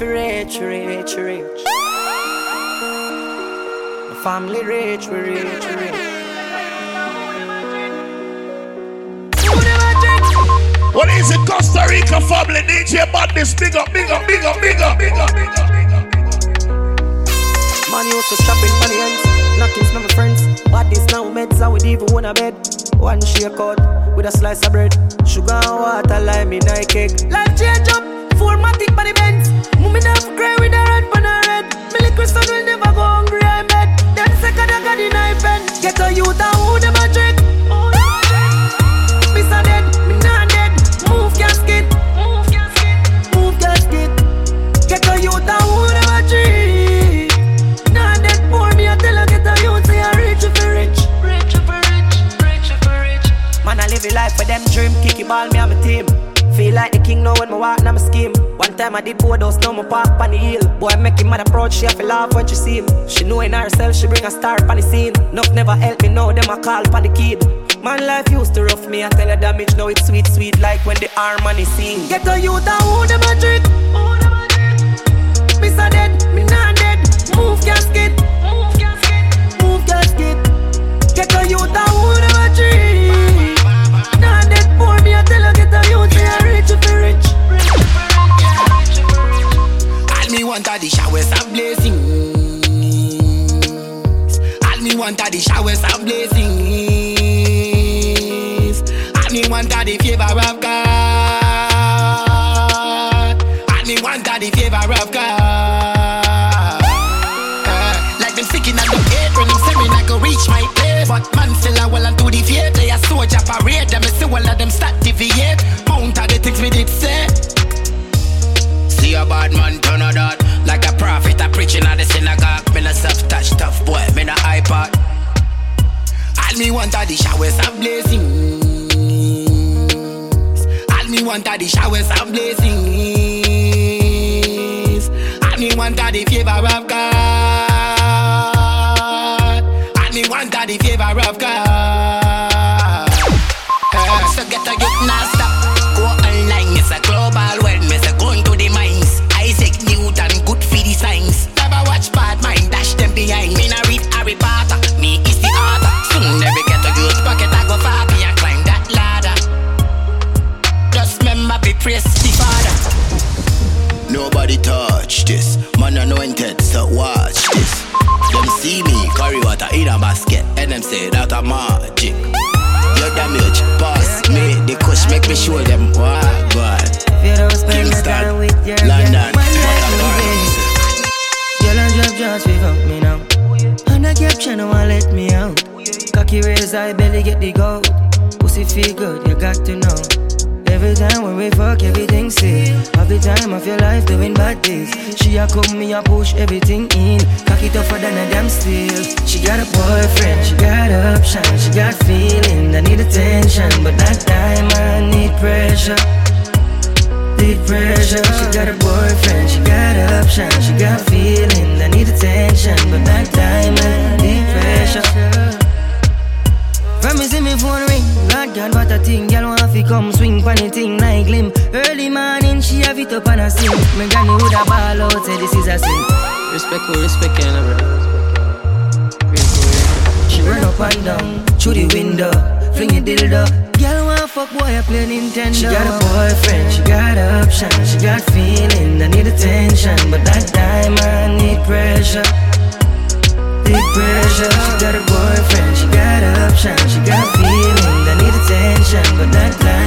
For rich, rich, rich. My family rich, we rich, rich. What is it, Costa Rica family? DJ Madness, big up, big up, big up, big up, big up, big up, big up. Man used to shopping for the ends, knockings my friends. But this now meds, I would even want a bed. One shake out with a slice of bread. Sugar and water, lime in a cake. Life change up, I life for them dream. Kicky ball, me and my team. Feel like the king now when me walk now my scheme. One time I did board house, now me pop on the hill. Boy, make him mad approach, she have to laugh when she see him. She know in herself, she bring a star on the scene. Nuff never help me now, them a call for the kid. Man, life used to rough me, I tell her damage, now it's sweet, sweet, like when the harmony sing. Get a youth and who them a? Want the favor of God. All me want the favor of God. Uh, like them sick in the gate when them say me not go reach my place. But man still a well and to the fear. They a soldier parade. Them see all of them start deviate. Mount of the things we did say. See a bad man turn a dot Like a prophet a preaching at the synagogue Me no self-touch tough boy, me no iPod All me want are the showers of blessings All me want the showers of blessings. I me want the favor of God. I me want the favor of God magic Your damage, pass me The kush make me show them what God Kingston, London, girl, I drop just without me now. And I kept trying to let me out. Cocky raise I belly get the gold. Pussy feel good, you got to know. Every time when we fuck, everything safe. Half the time of your life doing bad things. She a come, me a push everything in. Cocky tougher than a damn steel. She got a boyfriend, she got option, she got feeling. I need attention, but that time I need pressure. Need pressure. She got a boyfriend, she got option, she got feeling. I need attention, but that time have up and a sing. Me granny would a ball out, say this is a sin. Respect who respect you, know, brother. She run up and down through the window, fling it dildo. Girl want fuck boy, I play Nintendo. She got a boyfriend, she got option, she got feeling. I need attention, but that time I need pressure. Need pressure. She got a boyfriend, she got option, she got feeling. I need attention, but that time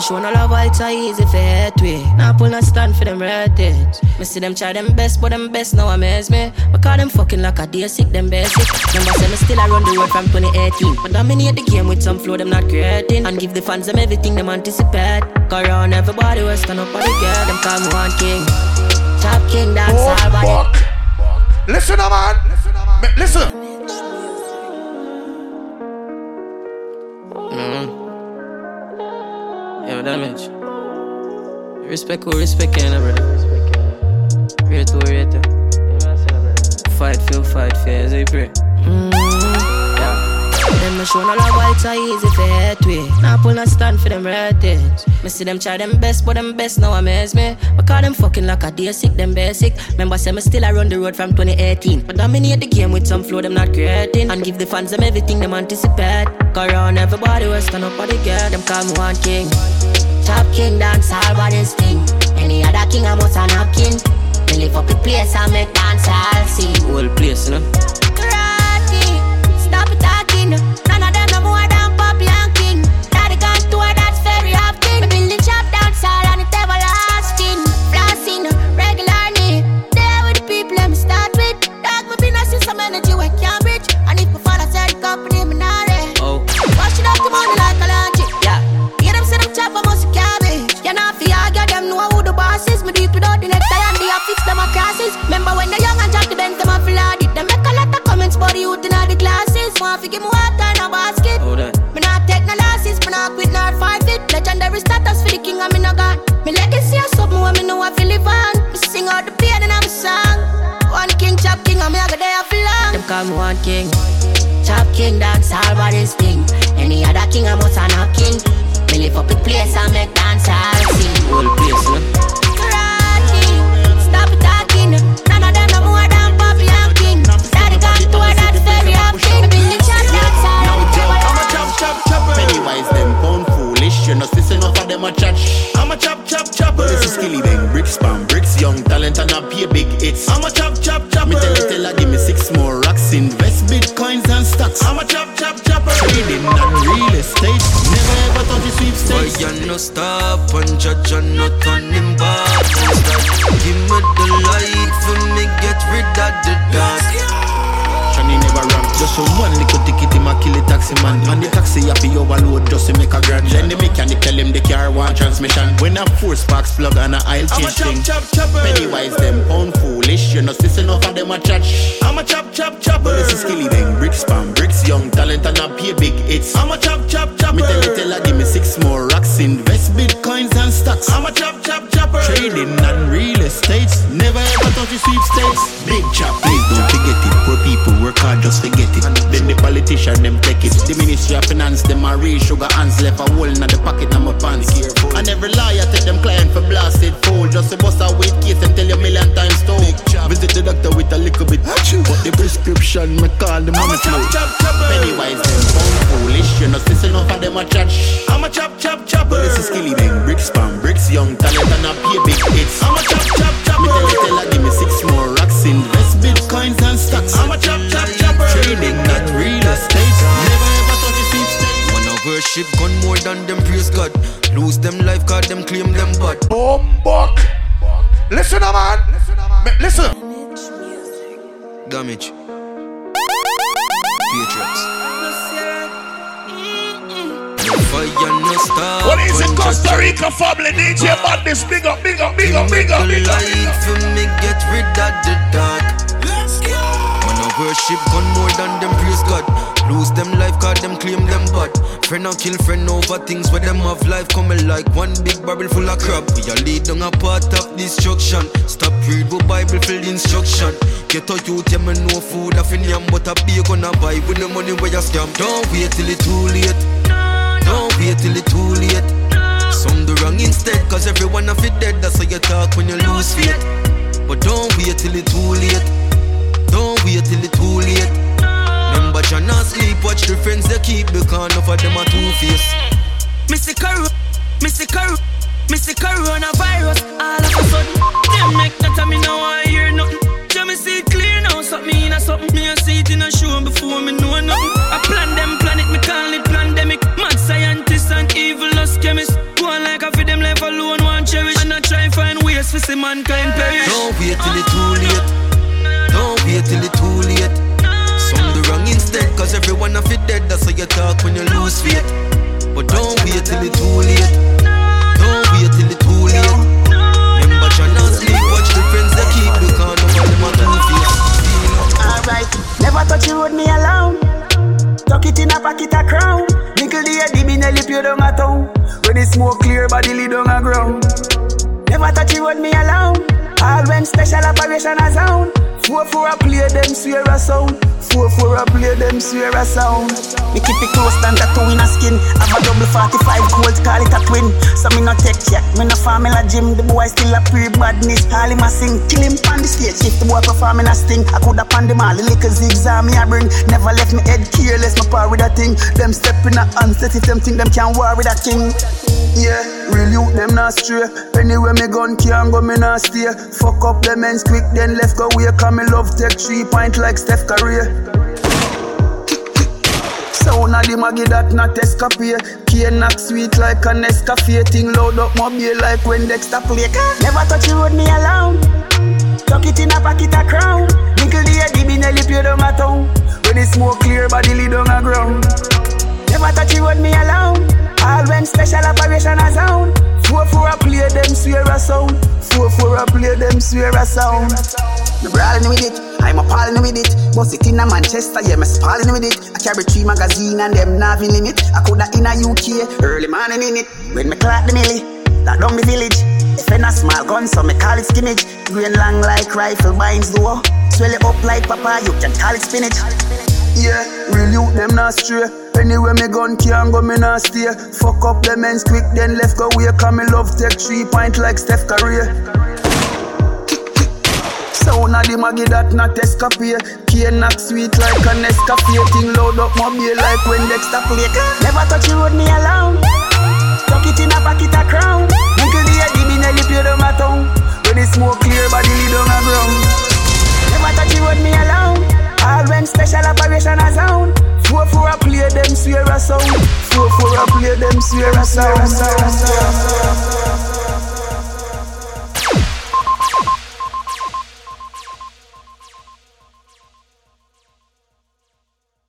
no show no love, why it's a easy for head way. Now pull no stand for them red things. Me see them try them best, but them best now amaze me. Me call them fucking like a day sick, them basic. Number say me still I run the road from 2018. But dominate the game with some flow, them not creating. And give the fans them everything them anticipate. Go around everybody, will stand up for the girl. Them call me one king. Top king, dance Oh, all body. fuck. Listen, now, man. Me- Listen. Mm. Yo, damage. Respect who respect know, brother. Rate who rate. Fight, feel, fight, fair as you pray. Mm-hmm. Yeah. them no show no love, why it's so easy for hate way. Now pull no stand for them ratings. Me see them try them best, but them best now amaze me. I call them fucking like a day sick, them basic. Remember, say me still around the road from 2018. But dominate the game with some flow, them not creating. And give the fans them everything them anticipate. Go around everybody, western up body girl, them call me one king. Top king, dance all bodies thing. Any other king, I must have king. Me live up the place, I make dance all sing. Whole place, you know. Want to give me water in a basket. Oh, that. Me not take no losses, me not quit nor forfeit. Legendary status for the king and me no gone. Me legacy is something where me know I feel live on. Me sing out the pain and I'm a song. One king, chop king, and me I go there for long. Them call me one king. Chop king, dance all bodies thing. Any other king, I must have no king. Me live up the place and make pay. I'm a chop chop chopper. Me tell you, tell her, give me six more rocks, invest bitcoins and stocks. I'm a chop chop chopper. Trading and real estate, never ever touch the sweepstakes. Boy, you no stop and judge and not turning back. Make a grand. Then the mechanic tell him the car want transmission. When a four sparks plug and a oil change thing. Chop, chop, Pennywise them pound foolish. You know, sis enough of them a chat. I'm a chop chop chopper. This is Skilly Bang, bricks spam, bricks young talent and a pay big hits. I'm a chop chop chopper. Me tell you, tell her, give me six more rocks, invest bitcoins and stocks. I'm a chop chop chopper. Trading and real estate, never ever touch the sweepstakes. Big chop, please don't forget it. People work hard, just forget it. Then the politician them take it. The Ministry of Finance them a real sugar hands left a hole in the pocket of my pants. And every liar take them client for blasted fool. Just a bust a wait case and tell you a million times told. Visit the doctor with a little bit. But the prescription me call the money flow. Pennywise them found foolish. You know, sis enough of them a chat. I'm a chop Listen, man. Listen. Damage. Patriots. What is it, Costa Rica family? DJ Madness, big up, big up, big up, big up, big up. for me get rid of the dark. Wanna worship gun more than them praise God. Lose them life, cause them claim them bad. Friend and kill friend over things where them have life coming like one big barrel full of crap. We are lead on a part of destruction. Stop read with Bible full instruction. Get a youth, yeah, me no food off in yam, but a beer gonna buy with the money where you scam. Don't wait till it too late. Don't wait till it too late. Some do wrong instead, cause everyone of it dead. That's how you talk when you lose faith. But don't wait till it too late. Watch the friends they keep because enough of them are two face. Missy Coro, Missy Coro, Missy Coronavirus. All of a sudden, them make that time me now I hear nothing. Just me see it clear now, something in a something. Me a see it in a show before me know nothing. I plan them planet, me call it pandemic. Mad scientists and evil us chemists. Go on like I feed them life alone, one cherish. And I try and find ways for see mankind perish. Don't wait till it too late. Don't wait till it too late. Instead, cause everyone of it dead. That's how you talk when you lose faith. But don't wait till it too late. Don't wait till it too late. Remember, John not sleep, watch the friends they keep because none of them are two face. Alright, never touch you with me alone. Tuck it in a pocket a crown. Nickel the head, me nelly pure down a town. When the smoke clear, body lay down a ground. Never touch you with me alone. All when special operation a sound. Four for a play them swear a sound. Four for a play them swear a sound. Me keep it close than tattoo in a skin. Have a double 45 gold, call it a twin. So me no take check, me no formula gym. The boy still a pre badness. All him a sing, kill him on the stage. If the boy performing a sting, I coulda pan them all. The little zigzag me a bring. Never left me head careless, my power with a thing. Them step in a onset if them think them can war with a king. Yeah, real youth them not stray. Anywhere me gun can go, me not stay. Fuck up them ends quick, then left go away. Come me love take three point like Steph Curry. Sound of the Maggie that not escapade. Cane knock sweet like a Nescafe. Thing load up my beer like when Dexter play. Never touch the road me alone. Tuck it in a pocket a crown. Nickel the head, the Nelly pay down a town. When the smoke clear, body lay down a ground. Never touch the road me alone. All when special operation a sound. Four for a play, them swear a sound. Four for a play, them swear a sound. Me brawling with it, I'm appalling with it. Bust it in a Manchester, yeah, me spalling with it. I carry three magazine and them navy limit. I coulda in a UK, early morning in it. When me clock the millie, that down the village. If a small gun, so me call it skimmage. Green long like rifle binds door. Swell it up like papa, you can call it spinach. Yeah, real youth them not stray. Anywhere me gun can go, me not stay. Fuck up them ends quick, then left go away. Cause me love take three point like Steph Curry. Sound of the Maggie that not escapade. Cane knock sweet like a Nescafe. Thing load up my beer like when Dexter play. Never touch the road me alone. Tuck it in a pocket a crown. Nickel the head, the Nelly pay down a town. When the smoke clear, body lay down a ground. Never touch the road me alone. All when special operation a sound. Four for a play, them swear a sound. Four for a play, them swear a sound.